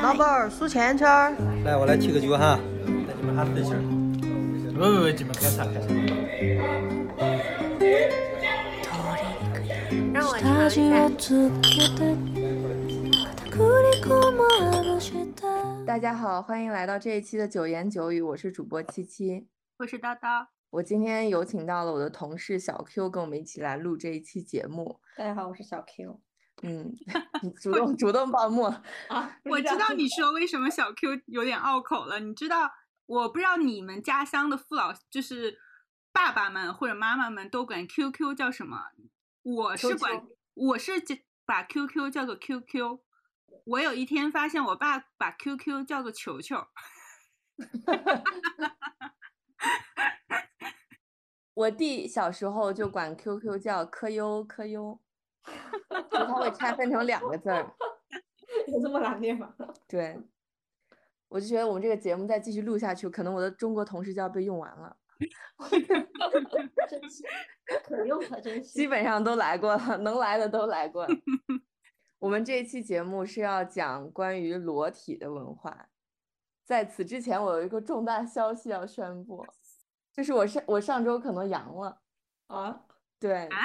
老板儿数钱圈儿。来，我来提个酒哈，带你们哈分享。不不不，你们开茶开茶。让我尝一下。大家好，欢迎来到这一期的九言九语，我是主播七七，我是叨叨。我今天有请到了我的同事小 Q，跟我们一起来录这一期节目。大家好，我是小 Q。嗯，你主动主动报幕啊！我知道你说为什么小 Q 有点拗口了。你知道，我不知道你们家乡的父老，就是爸爸们或者妈妈们都管 QQ 叫什么？我是管，我是把 QQ 叫做 QQ。我有一天发现我爸把 QQ 叫做球球。我弟小时候就管 QQ 叫科优科优。就它会拆分成两个字儿，有这么难念吗？对，我就觉得我们这个节目再继续录下去，可能我的中国同事就要被用完了。真是可用可真是，基本上都来过了，能来的都来过了。我们这一期节目是要讲关于裸体的文化。在此之前，我有一个重大消息要宣布，就是我上我上周可能阳了啊，对啊。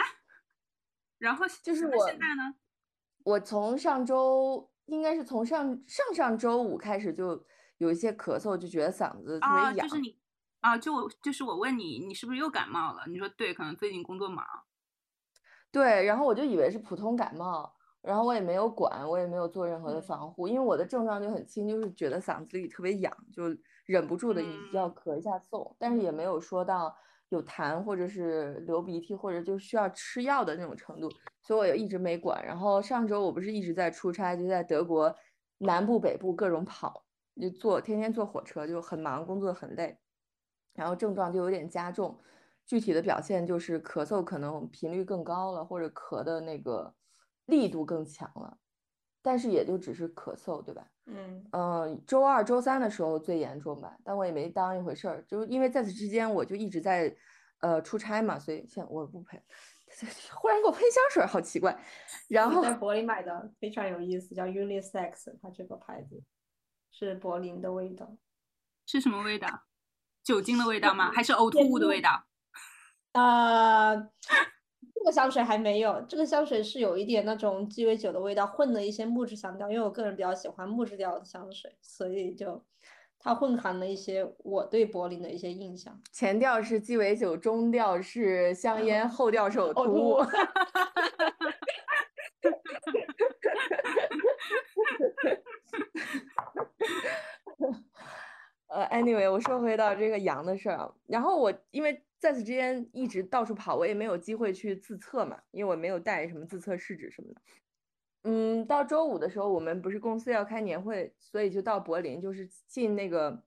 然后就是我现在呢，我从上周应该是从上上上周五开始就有一些咳嗽，就觉得嗓子特别痒。就是你啊，就我就是我问你，你是不是又感冒了？你说对，可能最近工作忙。对，然后我就以为是普通感冒，然后我也没有管，我也没有做任何的防护，因为我的症状就很轻，就是觉得嗓子里特别痒，就忍不住的要咳一下嗽，但是也没有说到。有痰或者是流鼻涕或者就需要吃药的那种程度，所以我也一直没管。然后上周我不是一直在出差，就在德国南部、北部各种跑，就坐天天坐火车，就很忙，工作很累。然后症状就有点加重，具体的表现就是咳嗽可能频率更高了，或者咳的那个力度更强了。但是也就只是咳嗽，对吧？嗯嗯，周二、周三的时候最严重吧，但我也没当一回事儿，就是因为在此之间我就一直在呃出差嘛，所以现在我不喷。忽然给我喷香水，好奇怪。然后在柏林买的非常有意思，叫 Unisex，它这个牌子是柏林的味道，是什么味道？酒精的味道吗？还是呕吐物的味道？啊。这个香水还没有，这个香水是有一点那种鸡尾酒的味道，混了一些木质香调。因为我个人比较喜欢木质调的香水，所以就它混含了一些我对柏林的一些印象。前调是鸡尾酒，中调是香烟，后调是呕吐物。呃，anyway，我说回到这个羊的事儿，然后我因为。在此之间一直到处跑，我也没有机会去自测嘛，因为我没有带什么自测试纸什么的。嗯，到周五的时候，我们不是公司要开年会，所以就到柏林，就是进那个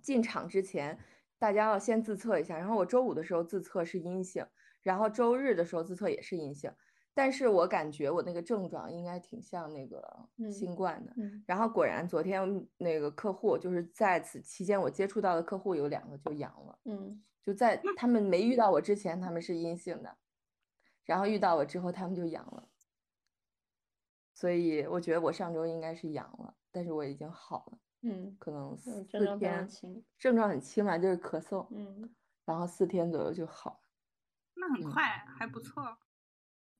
进场之前，大家要先自测一下。然后我周五的时候自测是阴性，然后周日的时候自测也是阴性，但是我感觉我那个症状应该挺像那个新冠的。然后果然昨天那个客户就是在此期间我接触到的客户有两个就阳了。嗯。就在他们没遇到我之前，他们是阴性的，然后遇到我之后，他们就阳了。所以我觉得我上周应该是阳了，但是我已经好了。嗯，可能四天，症状很轻嘛，就是咳嗽。嗯，然后四天左右就好了。那很快，还不错。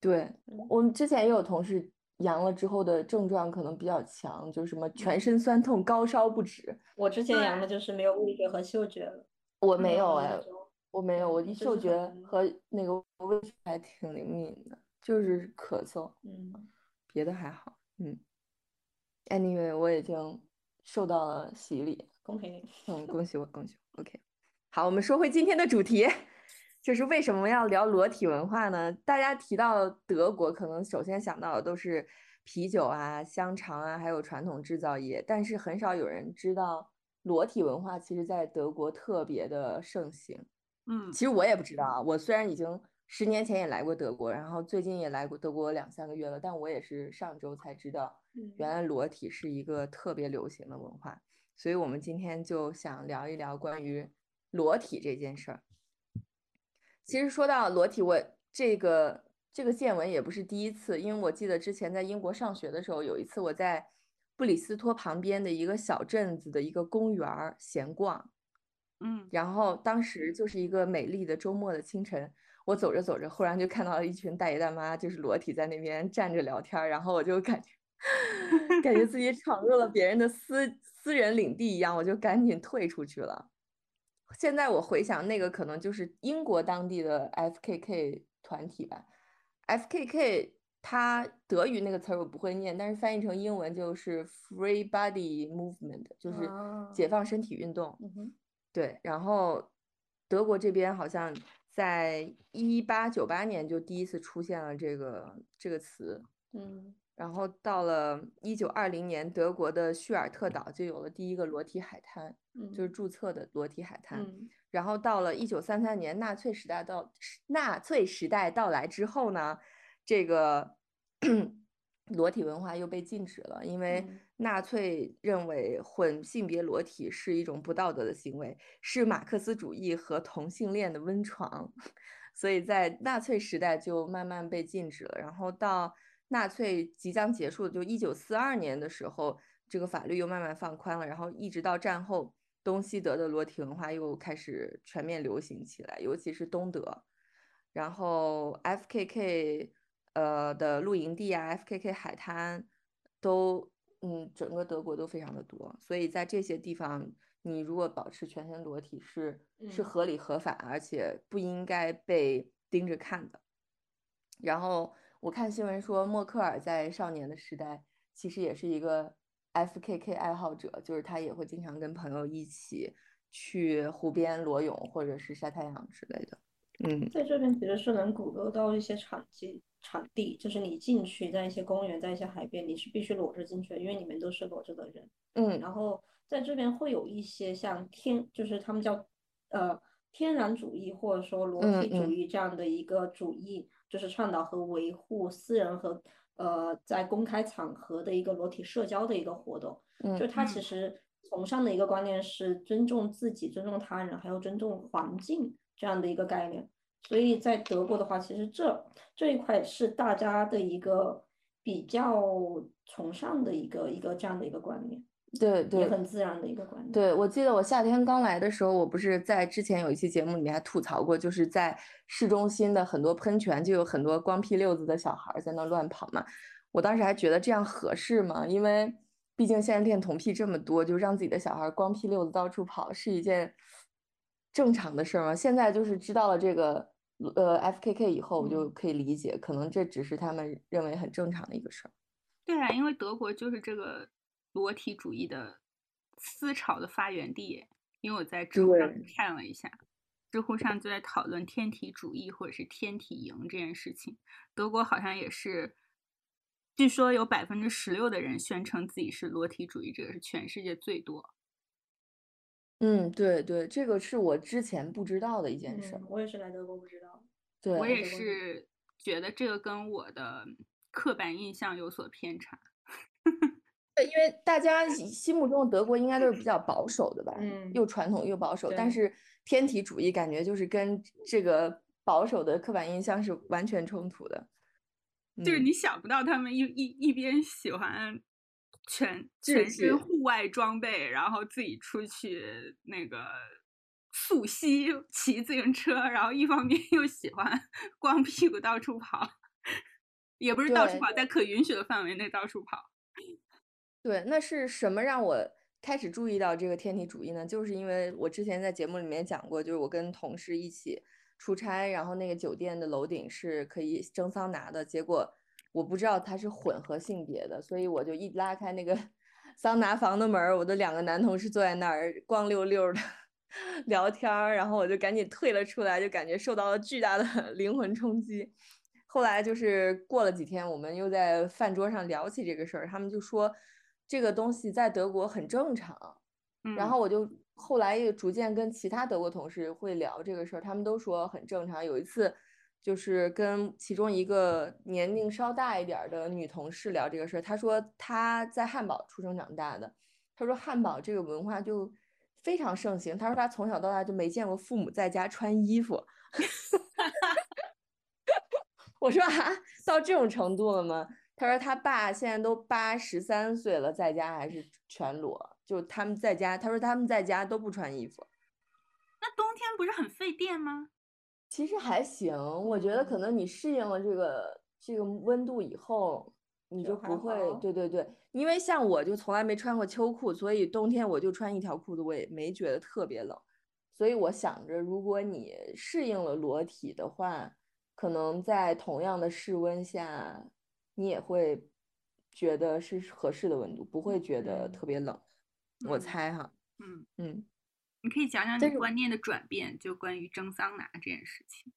对我们之前也有同事阳了之后的症状可能比较强，就是什么全身酸痛、高烧不止。我之前阳的就是没有味觉和嗅觉了。我没有哎，我没有，我的嗅觉和那个味觉还挺灵敏的，就是咳嗽，嗯，别的还好，嗯。Anyway，我已经受到了洗礼，恭喜你，嗯，恭喜我，恭喜我。OK，好，我们说回今天的主题，就是为什么要聊裸体文化呢？大家提到德国，可能首先想到的都是啤酒啊、香肠啊，还有传统制造业，但是很少有人知道。裸体文化其实，在德国特别的盛行。嗯，其实我也不知道啊。我虽然已经十年前也来过德国，然后最近也来过德国两三个月了，但我也是上周才知道，原来裸体是一个特别流行的文化。所以，我们今天就想聊一聊关于裸体这件事儿。其实说到裸体，我这个这个见闻也不是第一次，因为我记得之前在英国上学的时候，有一次我在。布里斯托旁边的一个小镇子的一个公园儿闲逛。嗯，然后当时就是一个美丽的周末的清晨，我走着走着，忽然就看到了一群大爷大妈，就是裸体在那边站着聊天，然后我就感觉 感觉自己闯入了别人的私私人领地一样，我就赶紧退出去了。现在我回想，那个可能就是英国当地的 FKK 团体吧。FKK 它德语那个词儿我不会念，但是翻译成英文就是 Free Body Movement，就是啊解放身体运动。对，然后德国这边好像在一八九八年就第一次出现了这个这个词，嗯然后到了一九二零年，德国的叙尔特岛就有了第一个裸体海滩，嗯，就是注册的裸体海滩。嗯然后到了一九三三年，纳粹时代到纳粹时代到来之后呢，这个 裸体文化又被禁止了，因为嗯纳粹认为混性别裸体是一种不道德的行为，是马克思主义和同性恋的温床，所以在纳粹时代就慢慢被禁止了。然后到纳粹即将结束，就一九四二年的时候，这个法律又慢慢放宽了，然后一直到战后。东西德的裸体文化又开始全面流行起来，尤其是东德。然后 FKK 呃的露营地啊，FKK 海滩都嗯整个德国都非常的多，所以在这些地方，你如果保持全身裸体是是嗯合理合法，而且不应该被盯着看的。然后我看新闻说，默克尔在少年的时代其实也是一个 FKK 爱好者，就是他也会经常跟朋友一起去湖边裸泳或者是晒太阳之类的。嗯在这边其实是能鼓楼到一些场地，场地就是你进去，在一些公园，在一些海边，你是必须裸着进去的，因为里面都是裸着的人。嗯然后在这边会有一些像天，就是他们叫呃天然主义或者说裸体主义这样的一个主义，就是倡导和维护私人和呃在公开场合的一个裸体社交的一个活动。就嗯它其嗯实崇尚的一个观念是尊重自己、尊重他人，还有尊重环境这样的一个概念。所以在德国的话，其实这这一块是大家的一个比较崇尚的一个一个这样的一个观念，也对对很自然的一个观念。对，我记得我夏天刚来的时候，我不是在之前有一期节目里面还吐槽过，就是在市中心的很多喷泉就有很多光屁溜子的小孩儿在那乱跑嘛。我当时还觉得这样合适吗？因为毕竟现在恋童癖这么多，就让自己的小孩儿光屁溜子到处跑是一件正常的事儿吗？现在就是知道了这个呃 FKK 以后，我就嗯可以理解，可能这只是他们认为很正常的一个事儿。对啊，因为德国就是这个裸体主义的思潮的发源地。因为我在知乎上看了一下，知乎上就在讨论天体主义或者是天体营这件事情。德国好像也是，据说有百分之十六的人宣称自己是裸体主义者，是全世界最多。嗯，对对，这个是我之前不知道的一件事。嗯，我也是来德国不知道。对，我也是觉得这个跟我的刻板印象有所偏差。对，因为大家心心目中的德国应该都是比较保守的吧，嗯又传统又保守，但是天体主义感觉就是跟这个保守的刻板印象是完全冲突的。就是嗯你想不到他们一一一边喜欢全全身户外装备，然后自己出去那个溯溪骑自行车，然后一方面又喜欢光屁股到处跑，也不是到处跑，在可允许的范围内到处跑。对，那是什么让我开始注意到这个天体主义呢？就是因为我之前在节目里面讲过，就是我跟同事一起出差，然后那个酒店的楼顶是可以蒸桑拿的，结果我不知道它是混合性别的，所以我就一拉开那个 桑拿房的门，我的两个男同事坐在那儿光溜溜的 聊天儿，然后我就赶紧退了出来，就感觉受到了巨大的 灵魂冲击。后来就是过了几天，我们又在饭桌上聊起这个事儿，他们就说这个东西在德国很正常。然嗯后我就后来也逐渐跟其他德国同事会聊这个事儿，他们都说很正常。有一次就是跟其中一个年龄稍大一点儿的女同事聊这个事儿，她说她在汉堡出生长大的，她说汉堡这个文化就非常盛行，她说她从小到大就没见过父母在家穿衣服。我说啊，到这种程度了吗？他说他爸现在都八十三岁了，在家还是全裸，就他们在家，他说他们在家都不穿衣服。那冬天不是很费电吗？其实还行，我觉得可能你适应了这个这个温度以后，你就不会，好对对对，因为像我就从来没穿过秋裤，所以冬天我就穿一条裤子，我也没觉得特别冷。所以我想着，如果你适应了裸体的话，可能在同样的室温下，你也会觉得是合适的温度，不会觉得嗯特别冷。我嗯猜哈，嗯，嗯，你可以讲讲但是你观念的转变，就关于蒸桑拿这件事情。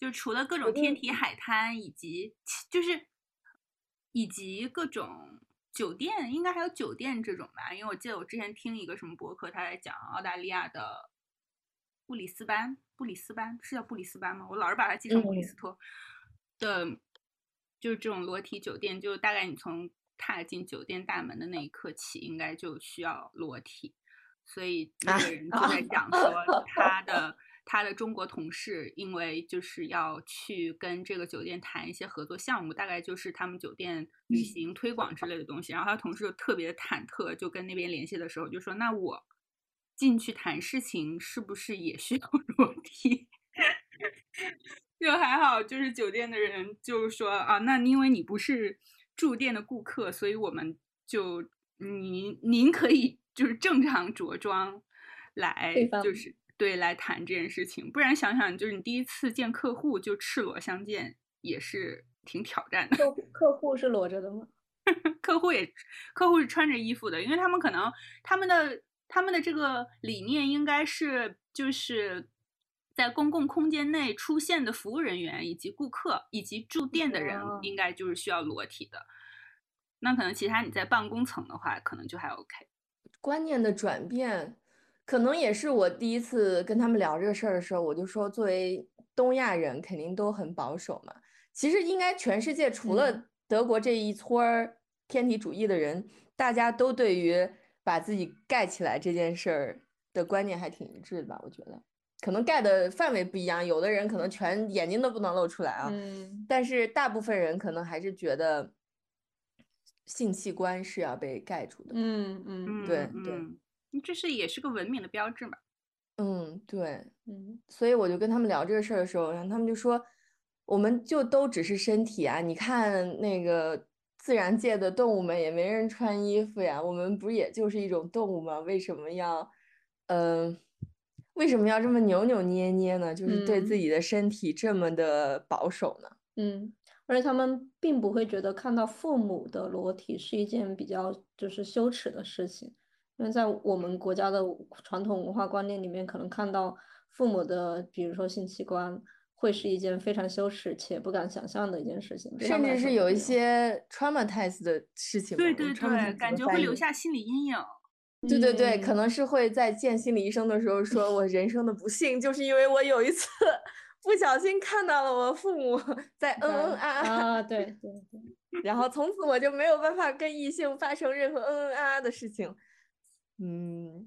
就除了各种天体海滩，以及就是以及各种酒店，应该还有酒店这种吧？因为我记得我之前听一个什么博客，他在讲澳大利亚的布里斯班，布里斯班是叫布里斯班吗？我老是把它记成布里嗯斯托的，就是这种裸体酒店，就大概你从踏进酒店大门的那一刻起，应该就需要裸体。所以那个人就在讲说，他的他的中国同事因为就是要去跟这个酒店谈一些合作项目，大概就是他们酒店旅行推广之类的东西。然后他同事就特别忐忑，就跟那边联系的时候就说：“那我进去谈事情是不是也需要 裸体？”就还好，就是酒店的人就说啊，那因为你不是住店的顾客，所以我们就您您可以就是正常着装来对，方就是对来谈这件事情，不然想想就是你第一次见客户就赤裸相见，也是挺挑战的。客 户客户是裸着的吗？客户也客户是穿着衣服的，因为他们可能他们的他们的这个理念应该是就是在公共空间内出现的服务人员以及顾客以及住店的人哦应该就是需要裸体的。那可能其他你在办公层的话，可能就还 OK。观念的转变，可能也是我第一次跟他们聊这个事儿的时候，我就说，作为东亚人，肯定都很保守嘛。其实应该全世界除了嗯德国这一撮儿天体主义的人，大家都对于把自己盖起来这件事儿的观念还挺一致的吧？我觉得，可能盖的范围不一样，有的人可能全眼睛都不能露出来啊，嗯，但是大部分人可能还是觉得性器官是要被盖住的。嗯嗯对对嗯，这是也是个文明的标志嘛？嗯，对，嗯所以我就跟他们聊这个事儿的时候，然后他们就说，我们就都只是身体啊，你看那个自然界的动物们也没人穿衣服呀，我们不也就是一种动物吗？为什么要，嗯、为什么要这么扭扭捏捏呢？就是对自嗯己的身体这么的保守呢？嗯，而且他们并不会觉得看到父母的裸体是一件比较就是羞耻的事情，因为在我们国家的传统文化观念里面，可能看到父母的，比如说性器官，会是一件非常羞耻且不敢想象的一件事情，甚至是有一些 traumatize 的事情，对对对，感觉会留下心理阴影。对对对，可嗯能是会在见心理医生的时候说，我人生的不幸就是因为我有一次不小心看到了我父母在嗯嗯啊啊，啊，对对对，然后从此我就没有办法跟异性发生任何嗯嗯啊啊的事情。嗯，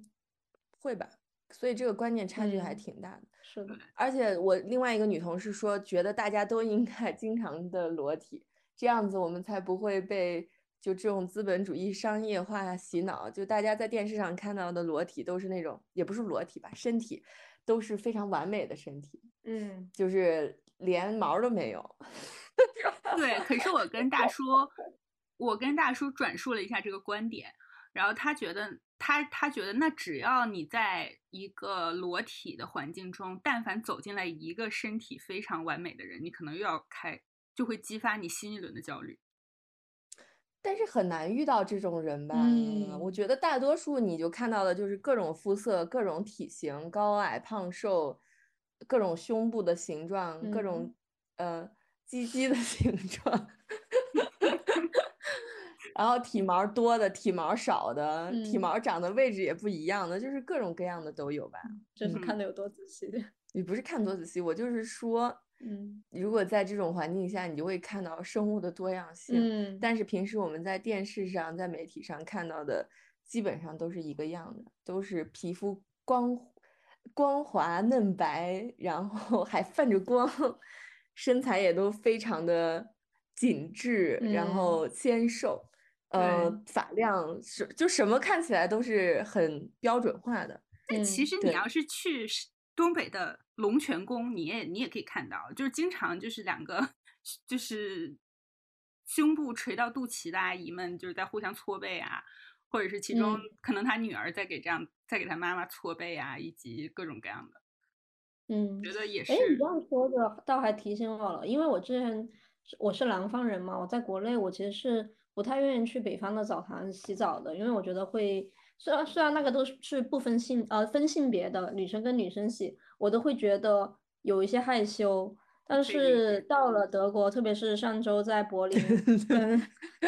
会吧？所以这个观念差距还嗯挺大的。是的，而且我另外一个女同事说，觉得大家都应该经常的裸体，这样子我们才不会被就这种资本主义商业化洗脑。就大家在电视上看到的裸体都是那种，也不是裸体吧，身体都是非常完美的身体，嗯就是连毛都没有。对，可是我跟大叔，我跟大叔转述了一下这个观点，然后他觉得他他觉得那只要你在一个裸体的环境中，但凡走进来一个身体非常完美的人，你可能又要开，就会激发你新一轮的焦虑。但是很难遇到这种人吧？我嗯觉得大多数你就看到的就是各种肤色、各种体型、高矮胖瘦，各种胸部的形状、各种呃鸡鸡的 形状，然后体毛多的、体毛少的、体嗯毛长的位置也不一样的，就是各种各样的都有吧？嗯这是看的有多仔细，你不是看多仔细，我就是说，嗯。如果在这种环境下，你就会看到生物的多样性。嗯，但是平时我们在电视上、在媒体上看到的，基本上都是一个样的，都是皮肤光光滑嫩白，然后还泛着光，身材也都非常的紧致，然嗯。后纤瘦，呃，发量是就什么看起来都是很标准化的。但其嗯对实你要是去是东北的龙泉宫，你也你也可以看到，就是经常就是两个就是胸部垂到肚脐的阿姨们，就是在互相搓背啊，或者是其中嗯。可能她女儿在给这样在给她妈妈搓背啊，以及各种各样的，嗯，觉得也是哎，你这样说的倒还提醒我了，因为我之前我是南方人嘛，我在国内我其实是不太愿意去北方的澡堂洗澡的，因为我觉得会，虽然虽然那个都是是不分性呃分性别的，女生跟女生洗，我都会觉得有一些害羞。但是到了德国，特别是上周在柏 林跟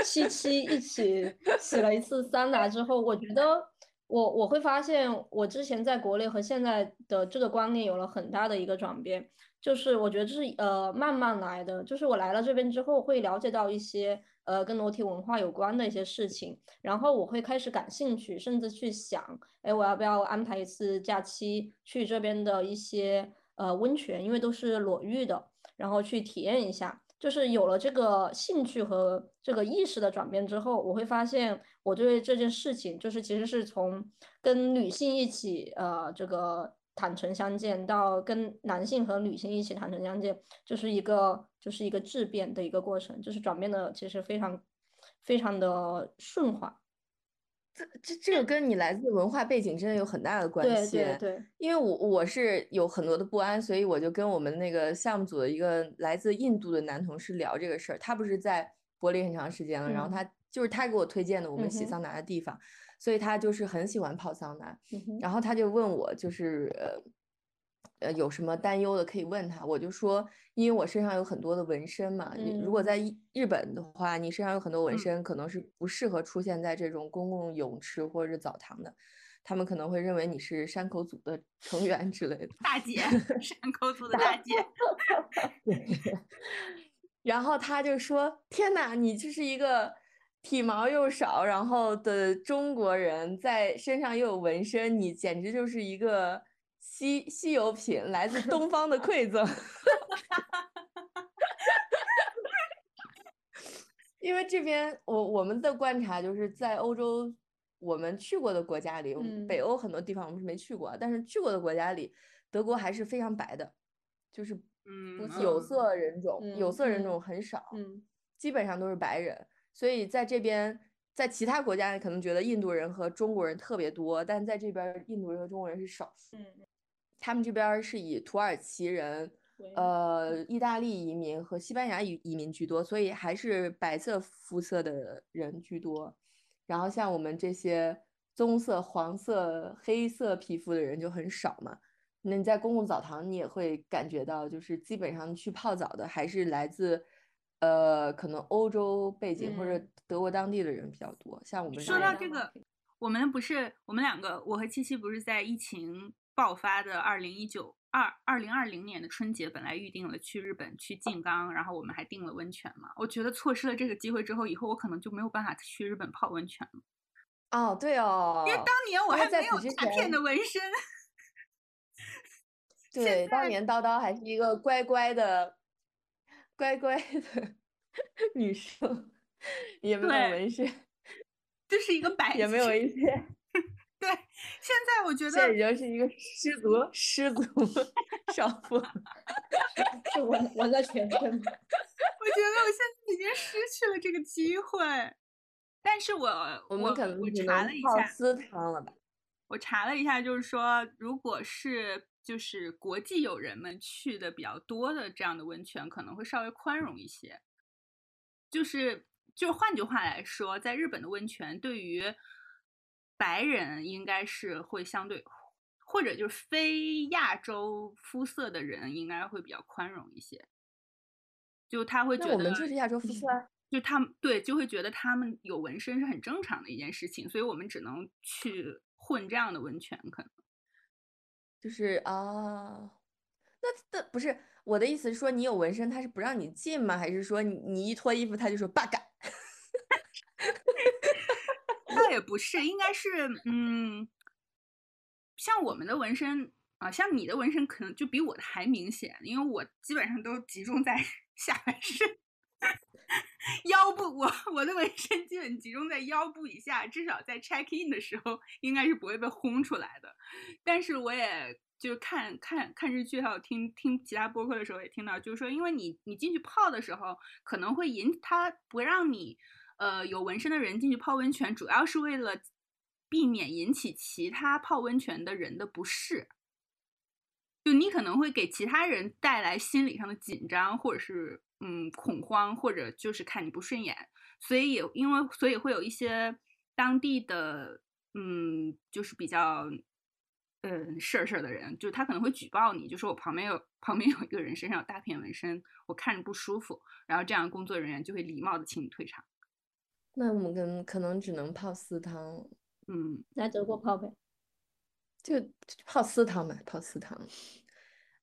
七七一起洗了一次桑拿之后，我觉得我我会发现，我之前在国内和现在的这个观念有了很大的一个转变，就是我觉得这是呃慢慢来的，就是我来了这边之后会了解到一些呃跟裸体文化有关的一些事情，然后我会开始感兴趣，甚至去想，哎，我要不要安排一次假期去这边的一些呃温泉，因为都是裸浴的，然后去体验一下。就是有了这个兴趣和这个意识的转变之后，我会发现我对这件事情，就是其实是从跟女性一起呃这个坦诚相见，到跟男性和女性一起坦诚相见，就是一个就是一个质变的一个过程，就是转变的其实非常非常的顺滑。这这这个跟你来自文化背景真的有很大的关系。对对，因为我我是有很多的不安，所以我就跟我们那个项目组的一个来自印度的男同事聊这个事儿。他不是在柏林很长时间了，然后嗯他就是他给我推荐的我们洗桑拿的地方，所以他就是很喜欢泡桑拿。嗯然后他就问我，就是呃呃有什么担忧的可以问他，我就说，因为我身上有很多的纹身嘛，你如果嗯。在日日本的话，你身上有很多纹嗯。身，可能是不适合出现在这种公共泳池或者是澡堂的，他们可能会认为你是山口组的成员之类的。大姐，山口组的大姐，然后他就说：“天呐，你这是一个体毛又少，然后的中国人，在身上又有纹身，你简直就是一个稀稀有品，来自东方的馈赠。”因为这边我我们的观察就是在欧洲，我们去过的国家里，北嗯欧很多地方我们是没去过，但是去过的国家里，德国还是非常白的，就是嗯，有嗯色人种，有嗯色人嗯种很少，嗯基本上都是白人，所以在这边，在其他国家可能觉得印度人和中国人特别多，但在这边印度人和中国人是少数。嗯，他们这边是以土耳其人、呃意大利移民和西班牙移移民居多，所以还是白色肤色的人居多。然后像我们这些棕色、黄色、黑色皮肤的人就很少嘛。那你在公共澡堂，你也会感觉到，就是基本上去泡澡的还是来自，呃，可能欧洲背景或者嗯德国当地的人比较多。像我们说到这个，我们不是我们两个，我和七七不是在疫情爆发的二零一九二二零二零年的春节，本来预定了去日本去静冈，然后我们还订了温泉嘛。我觉得错失了这个机会之后，以后我可能就没有办法去日本泡温泉了，哦，对哦，因为当年我还没有大片的纹身。对，当年叨叨还是一个乖乖的、乖乖的 女生，也没有对纹身，就是一个白也没有痴一些，对，现在我觉得已经是一个失足失足少妇。是纹纹在全身吗。我觉得我现在已经失去了这个机会。但是我我们可能我查了一下，私汤了吧？我查了一下，就是说，如果是就是国际友人们去的比较多的这样的温泉，可能会稍微宽容一些。就是就换句话来说，在日本的温泉对于白人应该是会相对，或者就是非亚洲肤色的人应该会比较宽容一些。就他会觉得，我们就是亚洲肤色啊。就他们对就会觉得他们有纹身是很正常的一件事情，所以我们只能去混这样的温泉，可能。就是啊，那那不是我的意思是说，你有纹身，他是不让你进吗？还是说你你一脱衣服他就说罢干？倒也不是，应该是嗯，像我们的纹身啊，像你的纹身可能就比我的还明显，因为我基本上都集中在 下半身。腰部，我我的纹身基本集中在腰部以下，至少在 check in 的时候应该是不会被轰出来的。但是我也就是看看看日剧，还有听听其他播客的时候也听到，就是说，因为你你进去泡的时候，可能会引他不让你呃有纹身的人进去泡温泉，主要是为了避免引起其他泡温泉的人的不适。就你可能会给其他人带来心理上的紧张，或者是嗯恐慌，或者就是看你不顺眼，所以也因为所以会有一些当地的嗯就是比较嗯事儿事儿的人，就他可能会举报你，就说我旁边有旁边有一个人身上有大片纹身，我看着不舒服，然后这样工作人员就会礼貌的请你退场。那我们跟可能只能泡私汤，嗯，来德国泡呗。就泡私汤嘛，泡私汤。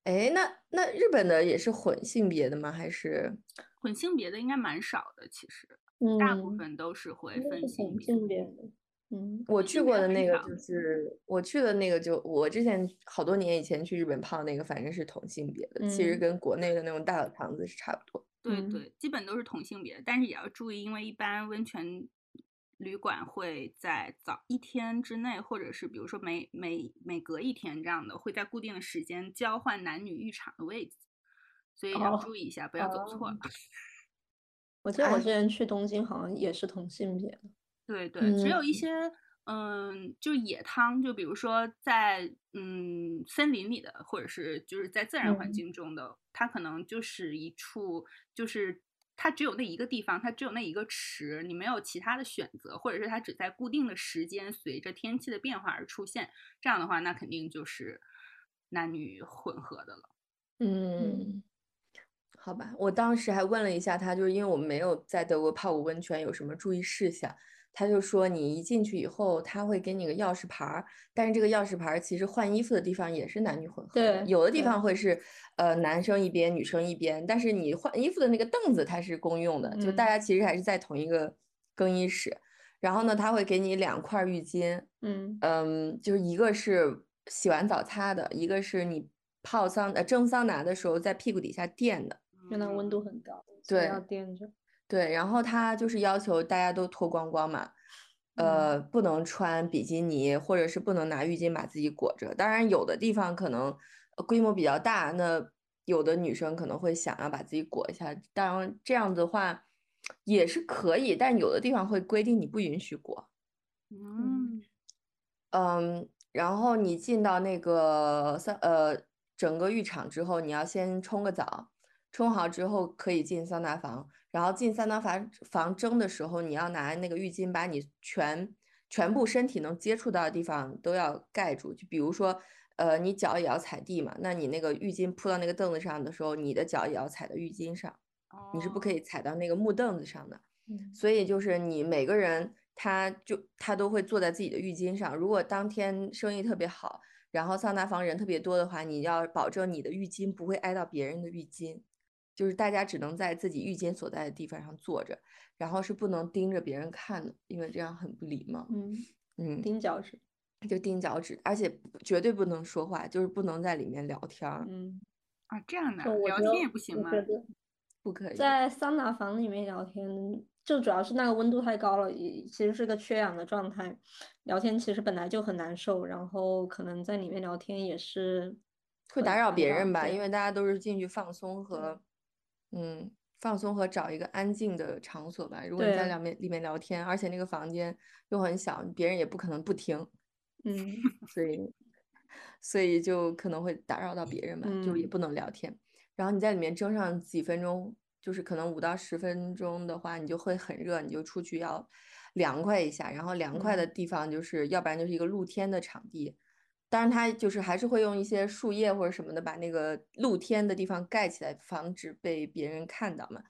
哎，那那日本的也是混性别的吗？还是混性别的应该蛮少的，其实嗯，大部分都是会分性别。性别的。嗯，我去性别过的那个少就是我去的那个就我之前好多年以前去日本泡那个，反正是同性别的，其实嗯跟国内的那种大澡堂子是差不多。嗯对对，基本都是同性别，但是也要注意，因为一般温泉旅馆会在早一天之内，或者是比如说每每每隔一天这样的，会在固定的时间交换男女浴场的位置，所以要哦注意一下，不要走错哦了。我记得我哎之前去东京好像也是同性别的。对对，只有一嗯些嗯，就野汤，就比如说在嗯森林里的，或者是就是在自然环嗯境中的，它可能就是一处，就是它只有那一个地方，它只有那一个池，你没有其他的选择，或者是它只在固定的时间，随着天气的变化而出现。这样的话，那肯定就是男女混合的了。嗯，好吧，我当时还问了一下他，就是因为我们没有在德国泡过温泉，有什么注意事项？他就说你一进去以后，他会给你个钥匙牌儿，但是这个钥匙牌儿其实换衣服的地方也是男女混合的，对有的地方会是呃男生一边，女生一边，但是你换衣服的那个凳子它是公用的，就大嗯家其实还是在同一个更衣室。然后呢，他会给你两块儿浴巾，嗯嗯，就是一个是洗完澡擦的，一个是你泡桑呃蒸桑拿的时候在屁股底下垫的。因为那温度很高，对要垫着。对，然后他就是要求大家都脱光光嘛，呃，不能穿比基尼，或者是不能拿浴巾把自己裹着。当然，有的地方可能呃规模比较大，那有的女生可能会想要把自己裹一下。当然，这样子的话也是可以，但有的地方会规定你不允许裹。嗯嗯，然后你进到那个桑呃整个浴场之后，你要先冲个澡，冲好之后可以进桑拿房。然后进桑拿房房蒸的时候，你要拿那个浴巾把你全全部身体能接触到的地方都要盖住。就比如说，呃，你脚也要踩地嘛，那你那个浴巾铺到那个凳子上的时候，你的脚也要踩到浴巾上，你是不可哦以踩到那个木凳子上的。嗯所以就是你每个人他就他都会坐在自己的浴巾上。如果当天生意特别好，然后桑拿房人特别多的话，你要保证你的浴巾不会挨到别人的浴巾，就是大家只能在自己浴间所在的地方上坐着，然后是不能盯着别人看的，因为这样很不礼貌。嗯，嗯，盯脚趾。就盯脚趾，而且绝对不能说话，就是不能在里面聊天儿，嗯，啊，这样的就我聊天也不行吗？不可以。在桑拿房里面聊天，就主要是那个温度太高了，也其实是个缺氧的状态，聊天其实本来就很难受，然后可能在里面聊天也是会打扰别人吧，因为大家都是进去放松和，嗯，放松和找一个安静的场所吧。如果你在两面里面聊天，而且那个房间又很小，别人也不可能不听，嗯所以，所以就可能会打扰到别人吧，就也嗯不能聊天。然后你在里面蒸上几分钟，就是可能五到十分钟的话，你就会很热，你就出去要凉快一下。然后凉快的嗯地方就是，要不然就是一个露天的场地，当然它就是还是会用一些树叶或者什么的把那个露天的地方盖起来，防止被别人看到嘛。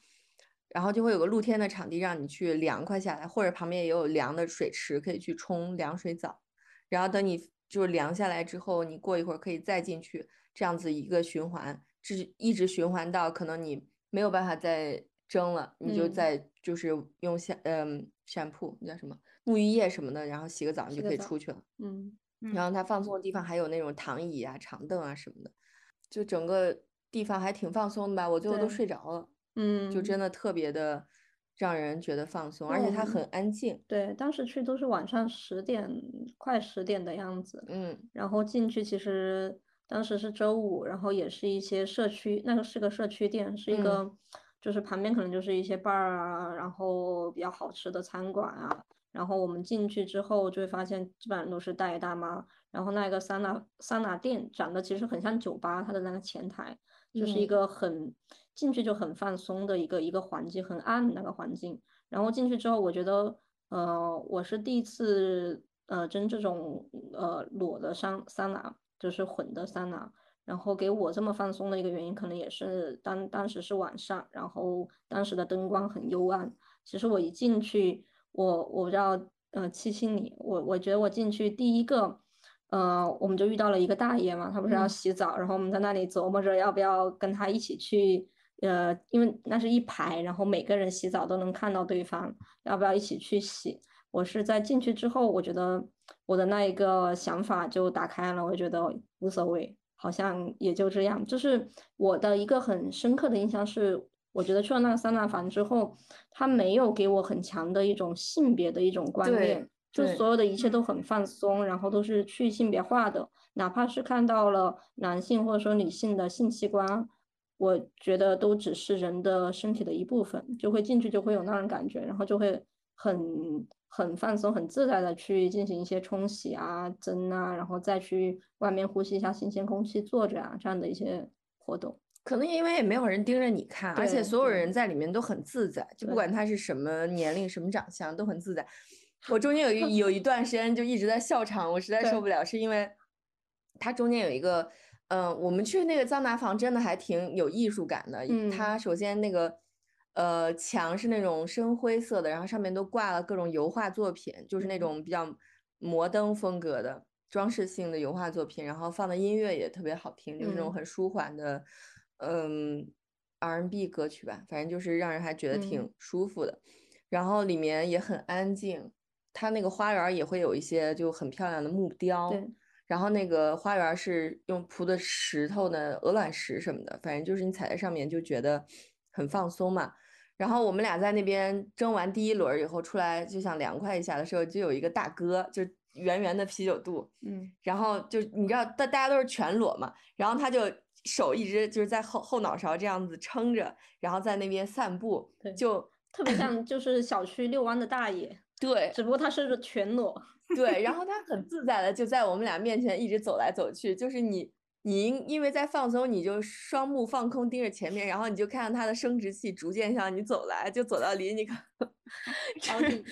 然后就会有个露天的场地让你去凉快下来，或者旁边也有凉的水池可以去冲凉水澡。然后等你就是凉下来之后，你过一会儿可以再进去，这样子一个循环，是一直循环到可能你没有办法再蒸了，你就嗯再就是用下嗯闪铺那叫什么沐浴液什么的，然后洗个澡你就可以出去了。嗯然后它放松的地方还有那种躺椅啊、长凳啊什么的，就整个地方还挺放松的吧。我最后都睡着了。嗯，就真的特别的让人觉得放松，而且它很安静。对，当时去都是晚上十点，快十点的样子。嗯然后进去其实当时是周五，然后也是一些社区，那个是个社区店，是一嗯个就是旁边可能就是一些 bar 啊，然后比较好吃的餐馆啊。然后我们进去之后就会发现基本上都是大爷大妈，然后那个桑拿桑拿店长得其实很像酒吧，它的那个前台就是一嗯个很进去就很放松的一个一个环境，很暗那个环境。然后进去之后，我觉得，呃，我是第一次呃蒸这种呃裸的桑桑拿，就是混的桑拿。然后给我这么放松的一个原因，可能也是当当时是晚上，然后当时的灯光很幽暗。其实我一进去，我我不知道，呃，七七你，我我觉得我进去第一个，呃，我们就遇到了一个大爷嘛，他不是要嗯洗澡，然后我们在那里琢磨着要不要跟他一起去。呃，因为那是一排，然后每个人洗澡都能看到对方，要不要一起去洗？我是在进去之后，我觉得我的那一个想法就打开了，我觉得无所谓，好像也就这样。就是我的一个很深刻的印象是，我觉得去了那个桑拿房之后，他没有给我很强的一种性别的一种观念，就所有的一切都很放松，然后都是去性别化的，哪怕是看到了男性或者说女性的性器官。我觉得都只是人的身体的一部分，就会进去就会有那种感觉，然后就会很很放松、很自在的去进行一些冲洗啊、蒸啊，然后再去外面呼吸一下新鲜空气、坐着啊这样的一些活动。可能因为也没有人盯着你看，而且所有人在里面都很自在，就不管他是什么年龄、什么长相，都很自在。我中间有一有一段时间就一直在笑场，我实在受不了，是因为他中间有一个，嗯、我们去那个桑拿房真的还挺有艺术感的。嗯它首先那个呃墙是那种深灰色的，然后上面都挂了各种油画作品，就是那嗯种比较摩登风格的装饰性的油画作品，然后放的音乐也特别好听，就是那种嗯很舒缓的，嗯，R&B 歌曲吧，反正就是让人还觉得挺嗯舒服的。然后里面也很安静，它那个花园也会有一些就很漂亮的木雕，对，然后那个花园是用铺的石头呢鹅卵石什么的，反正就是你踩在上面就觉得很放松嘛。然后我们俩在那边蒸完第一轮以后出来就想凉快一下的时候，就有一个大哥就圆圆的啤酒肚，嗯，然后就你知道大大家都是全裸嘛，然后他就手一直就是在后后脑勺这样子撑着，然后在那边散步，就特别像就是小区遛弯的大爷，对只不过他是个全裸。对，然后他很自在的就在我们俩面前一直走来走去，就是你你因因为在放松，你就双目放空盯着前面，然后你就看到他的生殖器逐渐向你走来，就走到离你 一米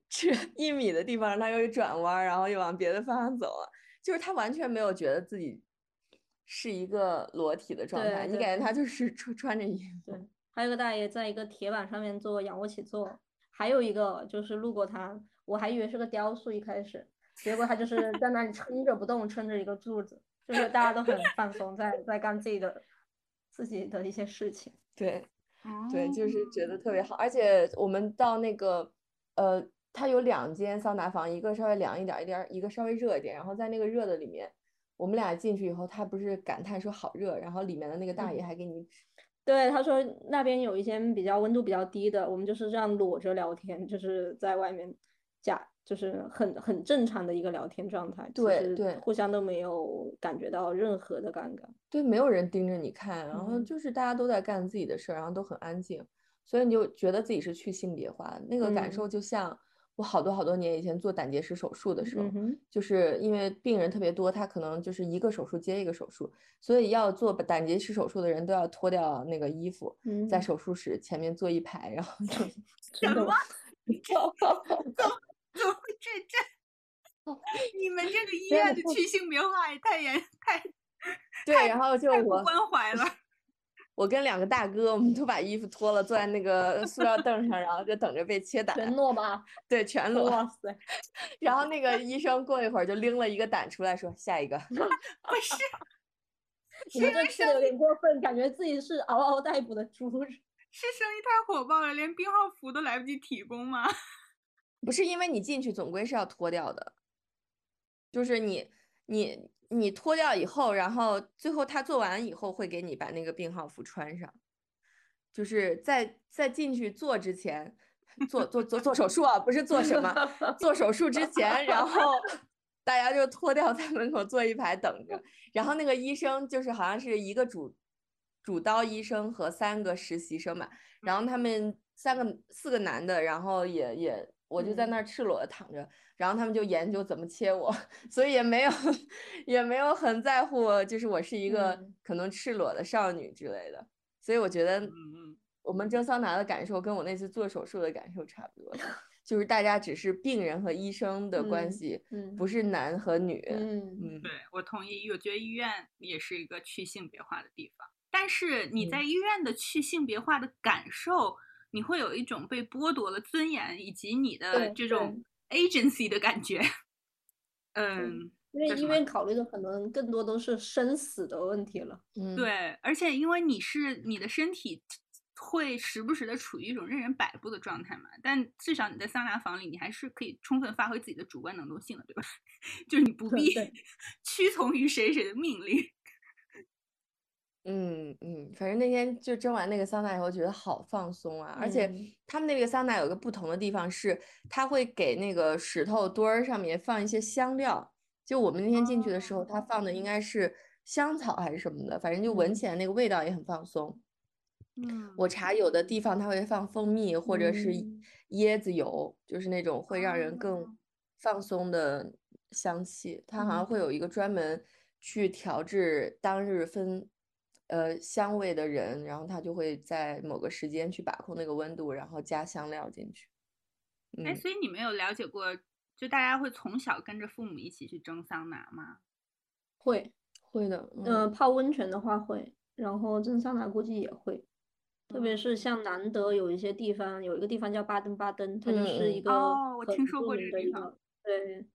这一米的地方，他又一转弯儿，然后又往别的方向走了，就是他完全没有觉得自己是一个裸体的状态，你感觉他就是 穿穿着衣服。对，还有个大爷在一个铁板上面做仰卧起坐，还有一个就是路过他，我还以为是个雕塑一开始，结果他就是在那里撑着不动，撑着一个柱子，就是大家都很放松，在在干自己的自己的一些事情。对，对，哦就是觉得特别好，而且我们到那个，呃，它有两间桑拿房，一个稍微凉一点儿一点儿，一个稍微热一点。然后在那个热的里面，我们俩进去以后，他不是感叹说好热，然后里面的那个大爷嗯。还给你，对，他说那边有一间比较温度比较低的，我们就是这样裸着聊天，就是在外面假，就是很很正常的一个聊天状态，对对。互相都没有感觉到任何的尴尬。对，没有人盯着你看，然后嗯。就是大家都在干自己的事儿，然后都很安静，所以你就觉得自己是去性别化，那个感嗯。受就像我好多好多年以前做胆结石手术的时候，嗯，就是因为病人特别多，他可能就是一个手术接一个手术，所以要做胆结石手术的人都要脱掉那个衣服，在嗯手术室前面坐一排，然后就 什么？怎么会这这？你们这个医院的的去性别化也太严太对，然后就太不我关怀了。我跟两个大哥，我们都把衣服脱了，坐在那个塑料凳上，然后就等着被切胆，全裸吧？对，全裸。哇塞！然后那个医生过一会儿就拎了一个胆出来说下一个，不是，你们这吃的有点过分，感觉自己是嗷嗷待哺的猪。是生意太火爆了，连病号服都来不及提供吗？不是因为你进去总归是要脱掉的，就是你你你脱掉以后，然后最后他做完以后会给你把那个病号服穿上，就是在在进去做之前，做做做做手术啊，不是做什么，做手术之前，然后 大家就脱掉在门口坐一排等着，然后那个医生就是好像是一个主主刀医生和三个实习生吧，然后他们三个四个男的，然后也也我就在那儿赤裸的躺着，然后他们就研究怎么切我，所以也没有 也没有很在乎，就是我是一个嗯可能赤裸的少女之类的。所以我觉得嗯嗯，我们蒸桑拿的感受跟我那次做手术的感受差不多，就是大家只是病人和医生的关嗯系，嗯不是男和女。嗯嗯对我同意，我觉得医院也是一个去性别化的地方。但是你嗯在医院的去性别化的感受，你会有一种被剥夺了尊严以及你的这种 agency 的感觉。嗯，因为叫什么医院考虑的可能更多都是生死的问题了。嗯，对，而且因为你是你的身体会时不时的处于一种任人摆布的状态嘛，但至少你在桑拿房里，你还是可以充分发挥自己的主观能动性的，对吧？就是你不必 屈从于谁谁的命令。嗯嗯，反正那天就蒸完那个桑拿以后，觉得好放松啊！而且嗯他们那个桑拿有个不同的地方是，他会给那个石头墩儿上面放一些香料。就我们那天进去的时候，他放的应该是香草还是什么的，反正就闻嗯起来那个味道也很放松。嗯我查有的地方它会放蜂蜜或者是嗯椰子油，就是那种会让人哦更放松的香气。它好像会有一个专门去调制当日分呃香味的人，然后他就会在某个时间去把控那个温度，然后加香料进去。哎，嗯，所以你们有了解过，就大家会从小跟着父母一起去蒸桑拿吗？会，会的，嗯、嗯泡温泉的话会，然后蒸桑拿估计也会。特别是像南德有一些地方，有一个地方叫巴登巴登，它就是一个哦我很听说过著名这个地方对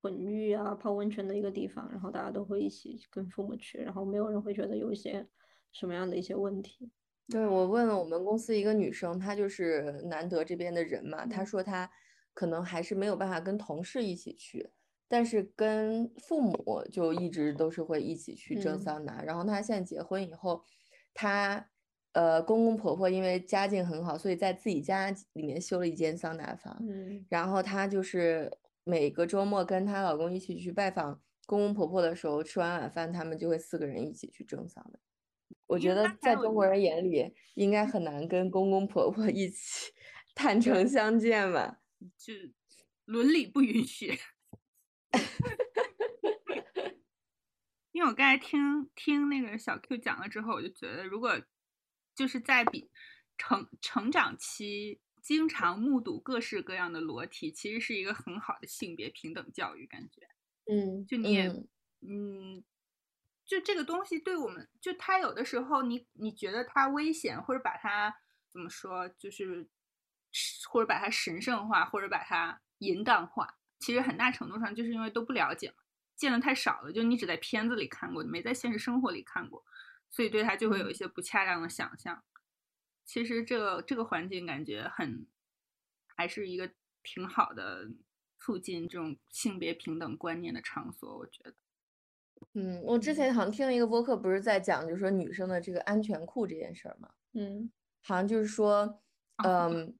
混浴啊泡温泉的一个地方，然后大家都会一起跟父母去，然后没有人会觉得有一些什么样的一些问题。对，我问了我们公司一个女生，她就是南德这边的人嘛，她嗯说她可能还是没有办法跟同事一起去，但是跟父母就一直都是会一起去蒸嗯桑拿。然后她现在结婚以后，她呃公公婆婆因为家境很好，所以在自己家里面修了一间桑拿房。嗯然后她就是每个周末跟她老公一起去拜访公公婆婆的时候，吃完晚饭，他们就会四个人一起去蒸桑拿。我觉得在中国人眼里，应该很难跟公公婆婆一起 坦诚相见吧。就伦理不允许。因为我刚才听听那个小 Q 讲了之后，我就觉得，如果就是在比成成长期经常目睹各式各样的裸体，其实是一个很好的性别平等教育，感觉。嗯就你也，嗯嗯，就这个东西对我们，就它有的时候你你觉得它危险，或者把它怎么说，就是或者把它神圣化，或者把它淫荡化，其实很大程度上就是因为都不了解嘛，见的太少了，就你只在片子里看过，没在现实生活里看过，所以对它就会有一些不恰当的想象。其实这个这个环境感觉很，还是一个挺好的促进这种性别平等观念的场所，我觉得。嗯，我之前好像听了一个播客，不是在讲，就是说女生的这个安全裤这件事儿嘛，嗯好像就是说，哦嗯，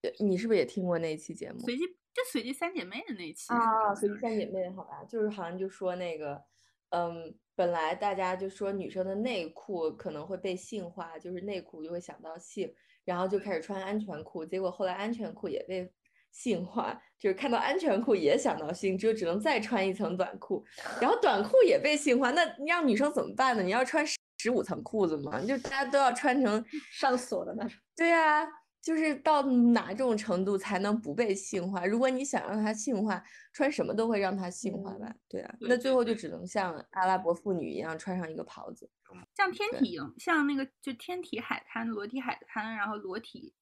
呃你是不是也听过那一期节目？随机就随机三姐妹的那一期啊，随机三姐妹，好吧，就是好像就说那个，嗯，本来大家就说女生的内裤可能会被性化，就是内裤就会想到性，然后就开始穿安全裤，结果后来安全裤也被性化，就是看到安全裤也想到性，只有只能再穿一层短裤，然后短裤也被性化，那你让女生怎么办呢？你要穿十十五层裤子吗？就大家都要穿成 上锁的那种。对呀、就是到哪种程度才能不被性化？如果你想让它性化，穿什么都会让它性化吧？对啊，那最后就只能像阿拉伯妇女一样穿上一个袍子。像天对体营，像那个就天体海滩、裸体海滩，然后裸体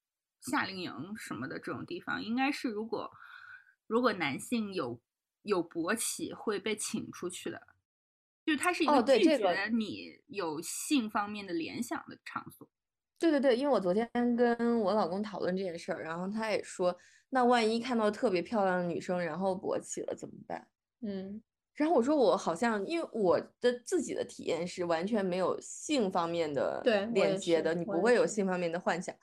夏令营什么的这种地方，应该是如果如果男性有有勃起会被请出去的，就是它是一哦个拒绝你有性方面的联想的场所。对对对，因为我昨天跟我老公讨论这件事儿，然后他也说，那万一看到特别漂亮的女生，然后勃起了怎么办？嗯然后我说我好像，因为我的自己的体验是完全没有性方面的链接的，你不会有性方面的幻想。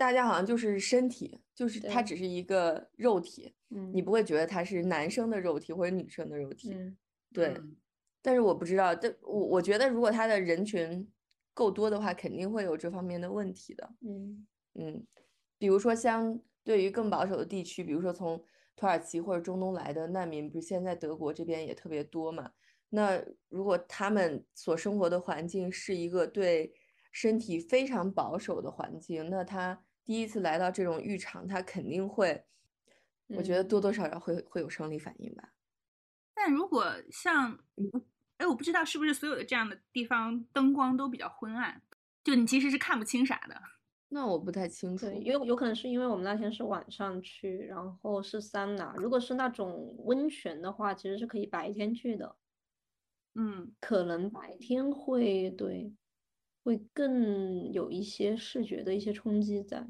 大家好像就是身体，就是它只是一个肉体，嗯你不会觉得它是男生的肉体或者女生的肉体。嗯对，嗯但是我不知道，但我我觉得如果他的人群够多的话，肯定会有这方面的问题的。嗯嗯，比如说相对于更保守的地区，比如说从土耳其或者中东来的难民，不是现在德国这边也特别多嘛？那如果他们所生活的环境是一个对身体非常保守的环境，那他第一次来到这种浴场，他肯定会，我觉得嗯多多少少会会有生理反应吧。但如果像，哎，我不知道是不是所有的这样的地方灯光都比较昏暗，就你其实是看不清啥的。那我不太清楚。对，有有可能是因为我们那天是晚上去，然后是桑拿。如果是那种温泉的话，其实是可以白天去的，嗯，可能白天会对，会更有一些视觉的一些冲击在。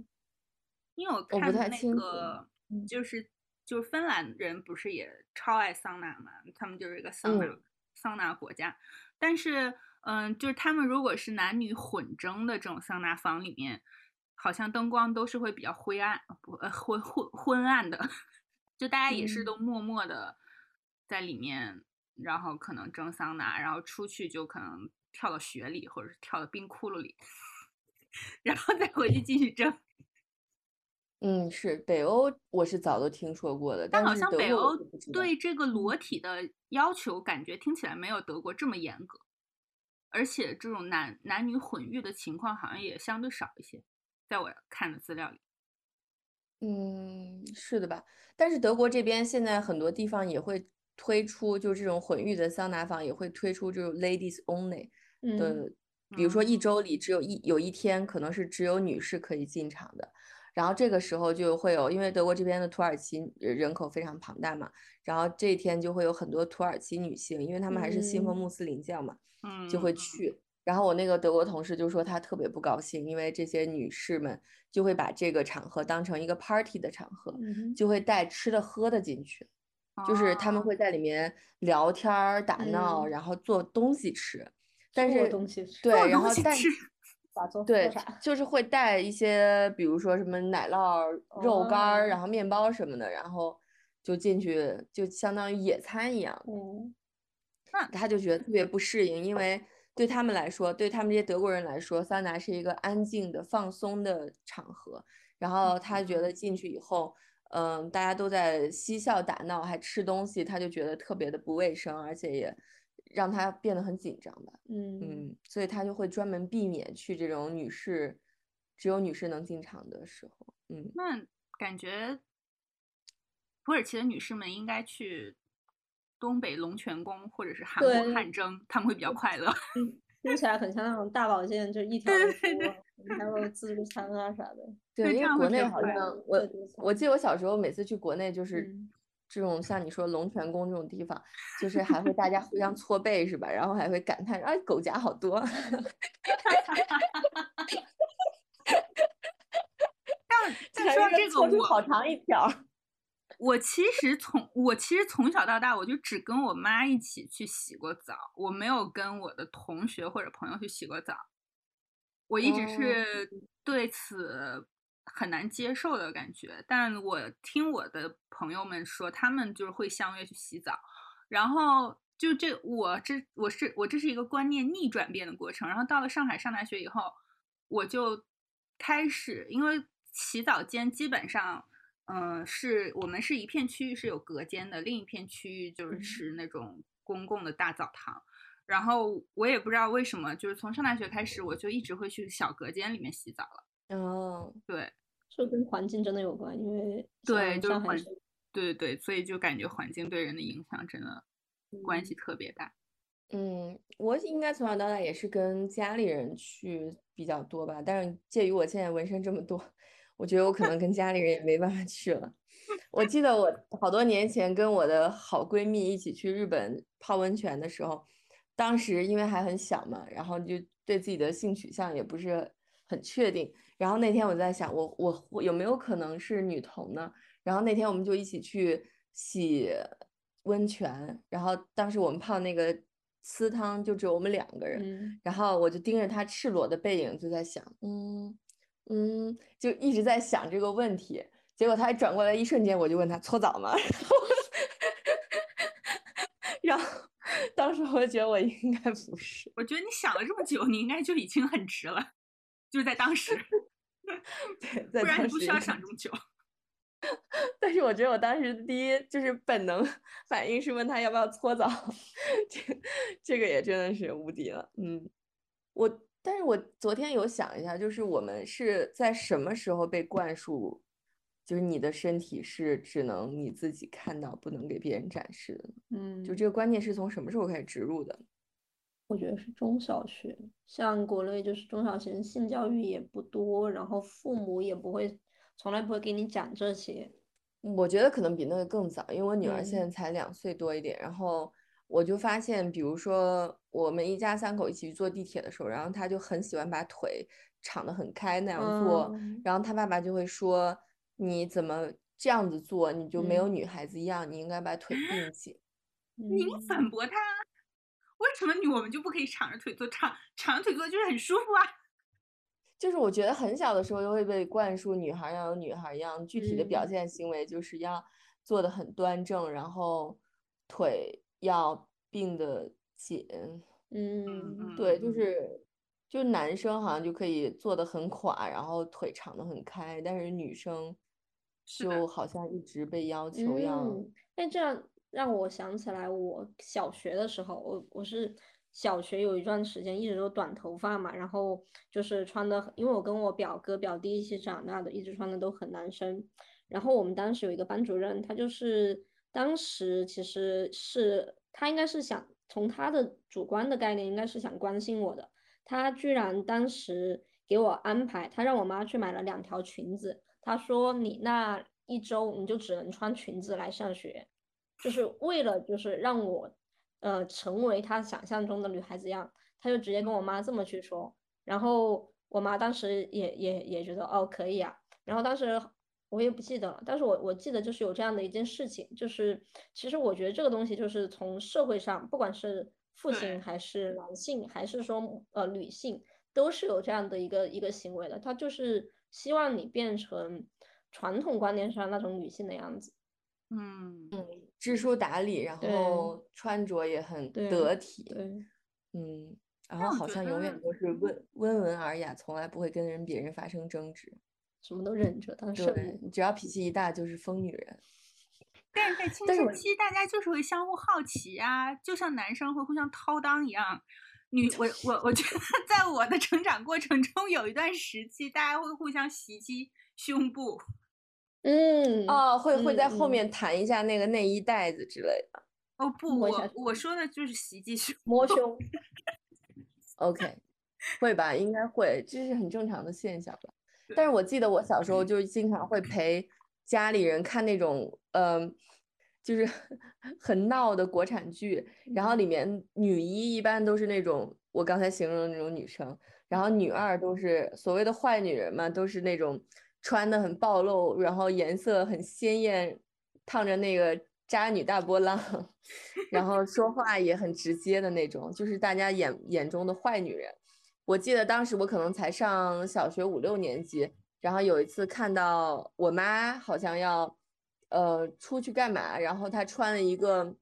因为我不看那个嗯。就是就是芬兰人不是也超爱桑拿嘛，他们就是一个桑拿、嗯。桑拿国家，但是嗯，就是他们如果是男女混蒸的这种桑拿房里面，好像灯光都是会比较灰暗，不呃昏昏昏暗的，就大家也是嗯。都默默的在里面，然后可能蒸桑拿，然后出去就可能跳到雪里，或者是跳到冰窟窿里，然后再回去继续蒸。嗯，是北欧，我是早都听说过的，但好像北欧。对这个裸体的要求，感觉听起来没有德国这么严格，而且这种男男女混浴的情况好像也相对少一些，在我看的资料里。嗯，是的吧？但是德国这边现在很多地方也会推出，就这种混浴的桑拿房也会推出这种 ladies only 嗯的，比如说一嗯周里只有一有一天可能是只有女士可以进场的，然后这个时候就会有，因为德国这边的土耳其呃人口非常庞大嘛，然后这一天就会有很多土耳其女性，因为她们还是信奉嗯穆斯林教嘛。嗯，就会嗯去。然后我那个德国同事就说他特别不高兴，因为这些女士们就会把这个场合当成一个 party 的场合，嗯就会带吃的喝的进去，就是他们哦会在里面聊天儿、打闹，嗯然后做东西吃。但是对，然后但咋做对？就是会带一些，比如说什么奶酪、肉干儿，然哦后面包什么的，然后就进去，就相当于野餐一样。嗯他就觉得特别不适应，因为对他们来说，对他们这些德国人来说，桑拿是一个安静的、放松的场合。然后他觉得进去以后，嗯，大家都在嬉笑打闹，还吃东西，他就觉得特别的不卫生，而且也让他变得很紧张吧。嗯嗯，所以他就会专门避免去这种女士只有女士能进场的时候。嗯，那感觉土耳其的女士们应该去东北龙泉宫或者是韩国对汗蒸，他们会比较快乐。听起来很像那种大保健，就一 条龙还有自助餐啊啥的。对，因为国内好像我我记得我小时候每次去国内就是嗯这种像你说龙泉宫这种地方，就是还会大家互相搓背是吧？然后还会感叹啊狗夹好多。但说到这个，我好长一条儿。我其实从我其实从小到大，我就只跟我妈一起去洗过澡，我没有跟我的同学或者朋友去洗过澡。我一直哦是对此很难接受的感觉，但我听我的朋友们说，他们就是会相约去洗澡，然后就这我这我是我这是一个观念逆转变的过程。然后到了上海上大学以后，我就开始因为洗澡间基本上。嗯，是我们是一片区域是有隔间的，另一片区域就是嗯是那种公共的大澡堂。然后我也不知道为什么，就是从上大学开始，我就一直会去小隔间里面洗澡了。哦，对，这跟环境真的有关，因为对就是环像上海是对对，所以就感觉环境对人的影响真的关系特别大。嗯，我应该从小到大也是跟家里人去比较多吧，但是介于我现在纹身这么多，我觉得我可能跟家里人也没办法去了。我记得我好多年前跟我的好闺蜜一起去日本泡温泉的时候，当时因为还很小嘛，然后就对自己的性取向也不是很确定。然后那天我在想，我我我有没有可能是女同呢？然后那天我们就一起去洗温泉，然后当时我们泡那个私汤就只有我们两个人，嗯，然后我就盯着他赤裸的背影，就在想，嗯嗯，就一直在想这个问题。结果他一转过来，一瞬间我就问他搓澡吗？然后当时我就觉得我应该不是，我觉得你想了这么久，你应该就已经很直了，就是在当时，对，在不然当时你不需要想这么久。但是我觉得我当时第一就是本能反应是问他要不要搓澡，这这个也真的是无敌了。嗯，我但是我昨天有想一下，就是我们是在什么时候被灌输，就是你的身体是只能你自己看到，不能给别人展示的？嗯，就这个观念是从什么时候开始植入的？我觉得是中小学，像国内就是中小学性教育也不多，然后父母也不会，从来不会给你讲这些。我觉得可能比那个更早，因为我女儿现在嗯才两岁多一点，然后我就发现，比如说我们一家三口一起去坐地铁的时候，然后她就很喜欢把腿敞得很开那样坐，嗯然后她爸爸就会说你怎么这样子做，你就没有嗯女孩子一样，你应该把腿并起。你嗯反驳他，为什么你我们就不可以敞着腿坐？敞敞着腿坐就是很舒服啊。就是我觉得很小的时候就会被灌输女孩要有女孩一样，具体的表嗯现行为就是要坐的很端正，然后腿要并得紧。嗯对，就嗯是就男生好像就可以坐得很垮，然后腿敞得很开，但是女生就好像一直被要求要，嗯，哎，这样让我想起来，我小学的时候，我我是小学有一段时间一直都短头发嘛，然后就是穿的，因为我跟我表哥表弟一起长大的，一直穿的都很男生。然后我们当时有一个班主任，他就是当时其实是他应该是想从他的主观的概念，应该是想关心我的。他居然当时给我安排，他让我妈去买了两条裙子，他说你那一周你就只能穿裙子来上学，就是为了就是让我呃成为他想象中的女孩子样，他就直接跟我妈这么去说，然后我妈当时也也也觉得哦可以啊，然后当时我也不记得了，但是我我记得就是有这样的一件事情，就是其实我觉得这个东西就是从社会上，不管是父亲还是男性，还是说呃女性，都是有这样的一个一个行为的，他就是希望你变成传统观念上那种女性的样子。嗯，知书达理，然后穿着也很得体。对，嗯，然后好像永远都是温温文尔雅，从来不会跟人别人发生争执。什么都忍着当圣对，母。只要脾气一大就是疯女人。但是在青春期，大家就是会相互好奇啊，就像男生会互相掏裆一样。女，我我我觉得，在我的成长过程中，有一段时期，大家会互相袭击胸部。嗯，哦，会会在后面弹一下那个内衣带子之类的。哦不，我我说的就是袭击胸。摸胸。OK，会吧？应该会，这是很正常的现象吧。但是我记得我小时候就经常会陪家里人看那种，嗯、就是 很闹的国产剧，然后里面女一一般都是那种我刚才形容的那种女生，然后女二都是所谓的坏女人嘛，都是那种穿的很暴露，然后颜色很鲜艳，烫着那个渣女大波浪，然后说话也很直接的那种，就是大家眼眼中的坏女人。我记得当时我可能才上小学五六年级，然后有一次看到我妈好像要呃出去干嘛，然后她穿了一个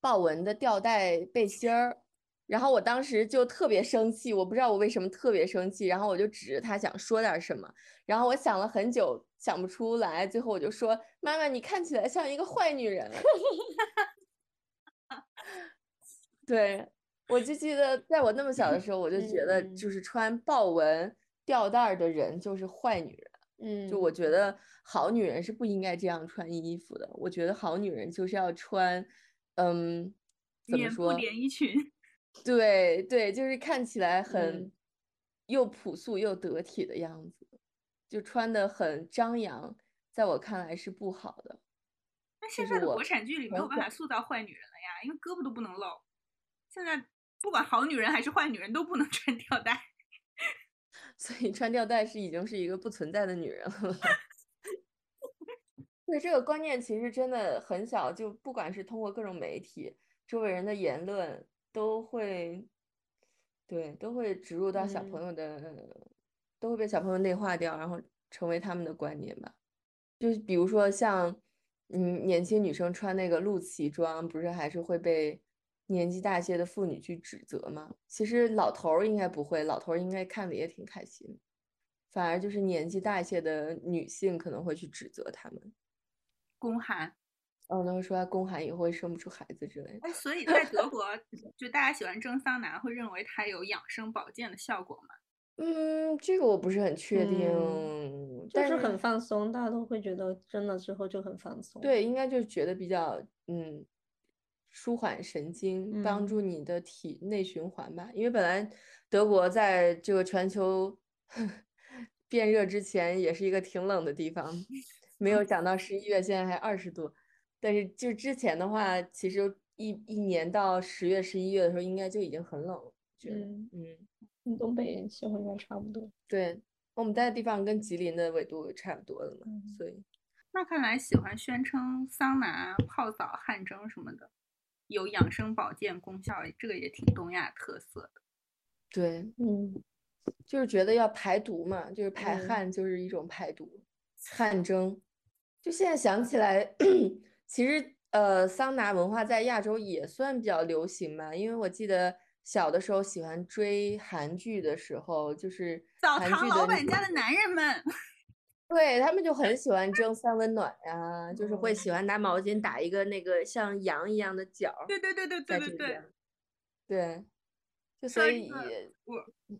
豹纹的吊带背心儿，然后我当时就特别生气，我不知道我为什么特别生气，然后我就指着她想说点什么，然后我想了很久想不出来，最后我就说妈妈，你看起来像一个坏女人。对，我就记得在我那么小的时候，我就觉得嗯就是穿豹纹吊带儿的人就是坏女人。嗯，就我觉得好女人是不应该这样穿衣服的。我觉得好女人就是要穿，嗯，怎么说？连衣裙。对对，就是看起来很嗯又朴素又得体的样子，就穿的很张扬，在我看来是不好的。那现在的国产剧里没有办法塑造坏女人了呀，因为胳膊都不能露。现在不管好女人还是坏女人都不能 穿吊带。所以穿吊带是已经是一个不存在的女人了。对这个观念其实真的很小，就不管是通过各种媒体、周围人的言论，都会，对，都会植入到小朋友的，都会被小朋友内化掉，然后成为他们的观念吧。就是比如说像，嗯，年轻女生穿那个露脐装，不是还是会被年纪大些的妇女去指责吗？其实老头儿应该不会，老头儿应该看的也挺开心，反而就是年纪大一些的女性可能会去指责他们。宫寒，哦，那会说他宫寒以后会生不出孩子之类的。哎，所以在 德国，就大家喜欢蒸桑拿，会认为它有养生保健的效果吗？嗯，这个我不是很确定，但是很放松，大家都会觉得蒸了之后就很放松。对，应该就是觉得比较嗯，舒缓神经，帮助你的体内循环吧。因为本来德国在这个全球 变热之前也是一个挺冷的地方。没有想到十一月现在还二十度，但是就之前的话，其实一一年到十月、十一月的时候，应该就已经很冷了。嗯嗯，跟东北气候应该差不多。对，我们待的地方跟吉林的纬度差不多的嘛，所以。那看来喜欢宣称桑拿、泡澡、汗蒸什么的有养生保健功效，这个也挺东亚特色的。对，嗯，就是觉得要排毒嘛，就是排汗就是一种排毒，汗蒸。就现在想起来，其实呃，桑拿文化在亚洲也算比较流行吧。因为我记得小的时候喜欢追韩剧的时候，就是澡堂老板家的男人们，对他们就很喜欢蒸三温暖呀，就是会喜欢拿毛巾打一个那个像羊一样的角。对对对对对对对，对。就所以，我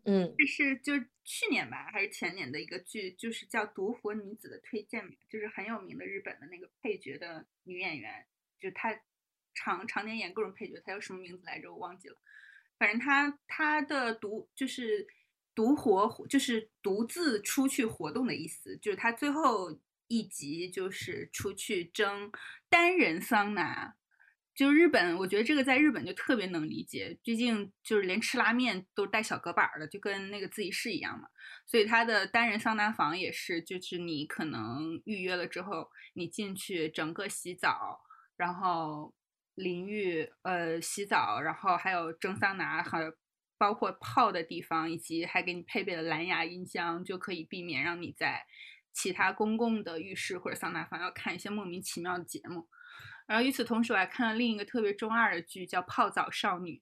嗯，这是就去年吧，还是前年的一个剧，就是叫《独活女子》的推荐，就是很有名的日本的那个配角的女演员，就她常常年演各种配角，她叫什么名字来着？我忘记了。反正她她的独就是独活，就是独自出去活动的意思，就是她最后一集就是出去蒸单人桑拿。就日本，我觉得这个在日本就特别能理解，毕竟就是连吃拉面都带小隔板的，就跟那个自习室一样嘛。所以它的单人桑拿房也是，就是你可能预约了之后，你进去整个洗澡，然后淋浴，呃，洗澡，然后还有蒸桑拿，还有包括泡的地方，以及还给你配备了蓝牙音箱，就可以避免让你在其他公共的浴室或者桑拿房要看一些莫名其妙的节目。然后与此同时，我还看了另一个特别中二的剧，叫《泡澡少女》。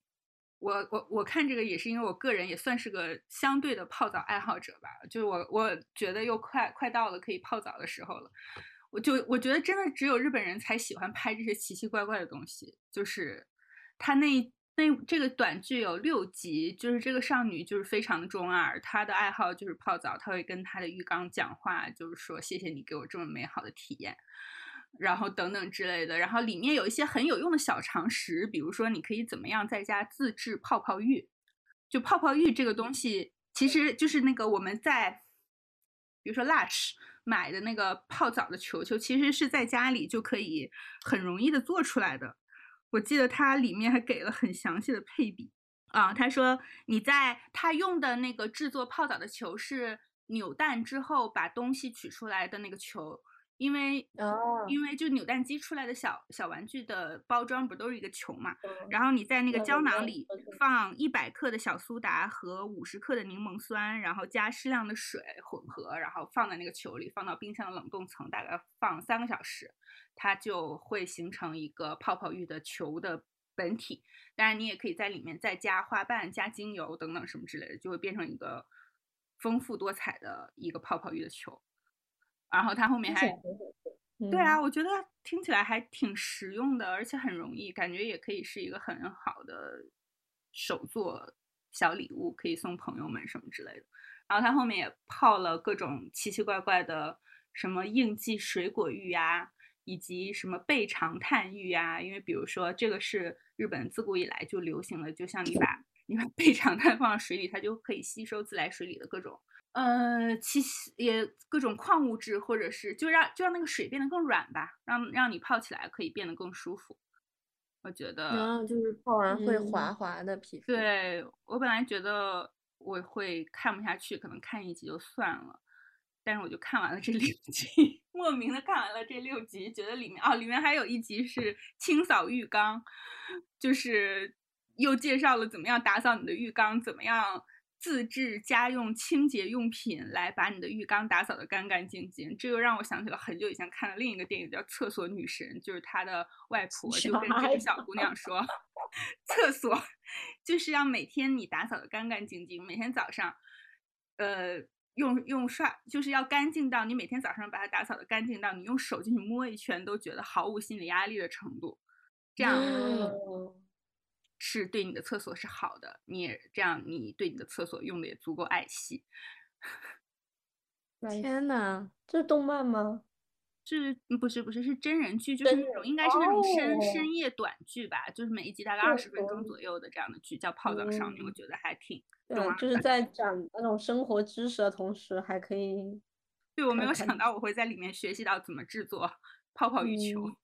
我我我看这个也是因为我个人也算是个相对的泡澡爱好者吧，就是我我觉得又快快到了可以泡澡的时候了。我就我觉得真的只有日本人才喜欢拍这些奇奇怪怪的东西。就是他那那这个短剧有六集，就是这个少女就是非常的中二，她的爱好就是泡澡，她会跟她的浴缸讲话，就是说谢谢你给我这么美好的体验。然后等等之类的，然后里面有一些很有用的小常识，比如说你可以怎么样在家自制泡泡浴。就泡泡浴这个东西，其实就是那个我们在，比如说 Lush 买的那个泡澡的球球，其实是在家里就可以很容易的做出来的。我记得它里面还给了很详细的配比啊，他说你在他用的那个制作泡澡的球是扭蛋之后把东西取出来的那个球。因为哦，因为就扭蛋机出来的小小玩具的包装不都是一个球嘛？然后你在那个胶囊里放一百克的小苏打和五十克的柠檬酸，然后加适量的水混合，然后放在那个球里，放到冰箱的冷冻层，大概放三个小时，它就会形成一个泡泡浴的球的本体。当然，你也可以在里面再加花瓣、加精油等等什么之类的，就会变成一个丰富多彩的一个泡泡浴的球。然后它后面还，对啊，我觉得听起来还挺实用的，而且很容易，感觉也可以是一个很好的手作小礼物，可以送朋友们什么之类的。然后它后面也泡了各种奇奇怪怪的，什么应季水果浴呀，以及什么倍长炭浴呀。因为比如说这个是日本自古以来就流行的，就像你把你把倍长炭放到水里，它就可以吸收自来水里的各种。呃，其实也各种矿物质，或者是就让就让那个水变得更软吧，让让你泡起来可以变得更舒服。我觉得，嗯，就是泡完会滑滑的皮肤。对我本来觉得我会看不下去，可能看一集就算了，但是我就看完了这六 集。莫名的看完了这六集，觉得里面哦，里面还有一集是清扫浴缸，就是又介绍了怎么样打扫你的浴缸，怎么样自制家用清洁用品来把你的浴缸打扫的干干净净。这又让我想起了很久以前看的另一个电影，叫《厕所女神》，就是她的外婆就跟这个 小姑娘说，厕所就是要每天你打扫的干干净净，每天早上，呃。用用刷就是要干净到你每天早上把它打扫的干净到你用手进去摸一圈都觉得毫无心理压力的程度，这样是对你的厕所是好的，你也这样你对你的厕所用的也足够爱惜。天呐，这是动漫吗？是不是不是是真人剧，就是那种应该是那种深哦深夜短剧吧，就是每一集大概二十分钟左右的这样的剧，叫《泡澡少女》，我嗯觉得还挺对动，就是在讲那种生活知识的同时，还可以对，我没有想到我会在里面学习到怎么制作泡泡浴球。嗯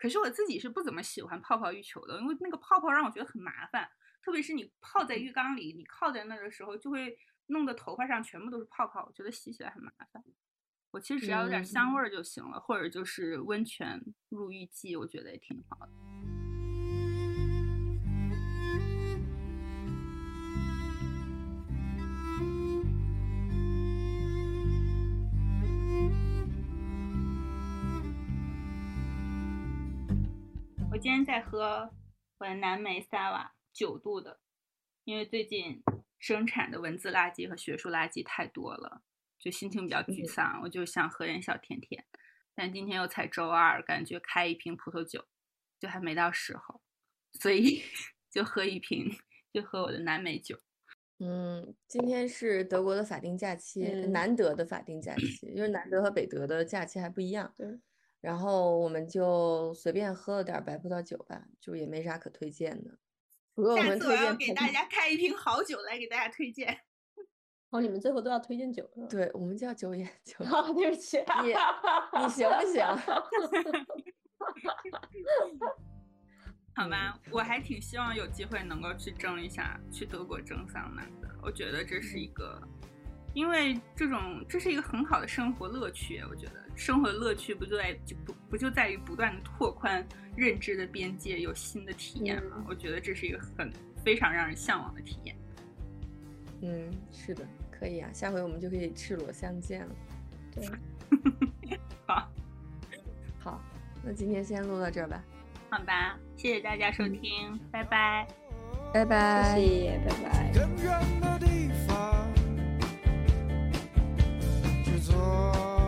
可是我自己是不怎么喜欢泡泡浴球的，因为那个泡泡让我觉得很麻烦，特别是你泡在浴缸里，你靠在那儿的时候，就会弄得头发上全部都是泡泡，我觉得洗起来很麻烦。我其实只要有点香味儿就行了，或者就是温泉入浴剂，我觉得也挺好的。今天在喝我的蓝莓萨瓦九度的，因为最近生产的文字垃圾和学术垃圾太多了，就心情比较沮丧，我就想喝点小甜甜。但今天又才周二，感觉开一瓶葡萄酒就还没到时候，所以 就喝一瓶，就喝我的蓝莓酒。嗯，今天是德国的法定假期，嗯南德的法定假期，因为南德和北德的假期还不一样。对，然后我们就随便喝了点儿白葡萄酒吧，就也没啥可推荐的。不过我下们推荐次我要给大家开一瓶好酒来给大家推荐。哦，你们最后都要推荐酒是吧？对，我们叫酒眼酒。啊，对不起，你你行不行？好吧，我还挺希望有机会能够去蒸一下，去德国蒸桑拿的。我觉得这是一个，因为这种这是一个很好的生活乐趣。我觉得生活的乐趣不就在就不不就在于不断的拓宽认知的边界，有新的体验吗？嗯我觉得这是一个很非常让人向往的体验。嗯，是的，可以啊，下回我们就可以赤裸相见了。对，好，好，那今天先录到这儿吧，好吧，谢谢大家收听，拜拜。拜拜。谢谢，拜拜。更远的地方，去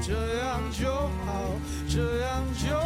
这样就好，这样就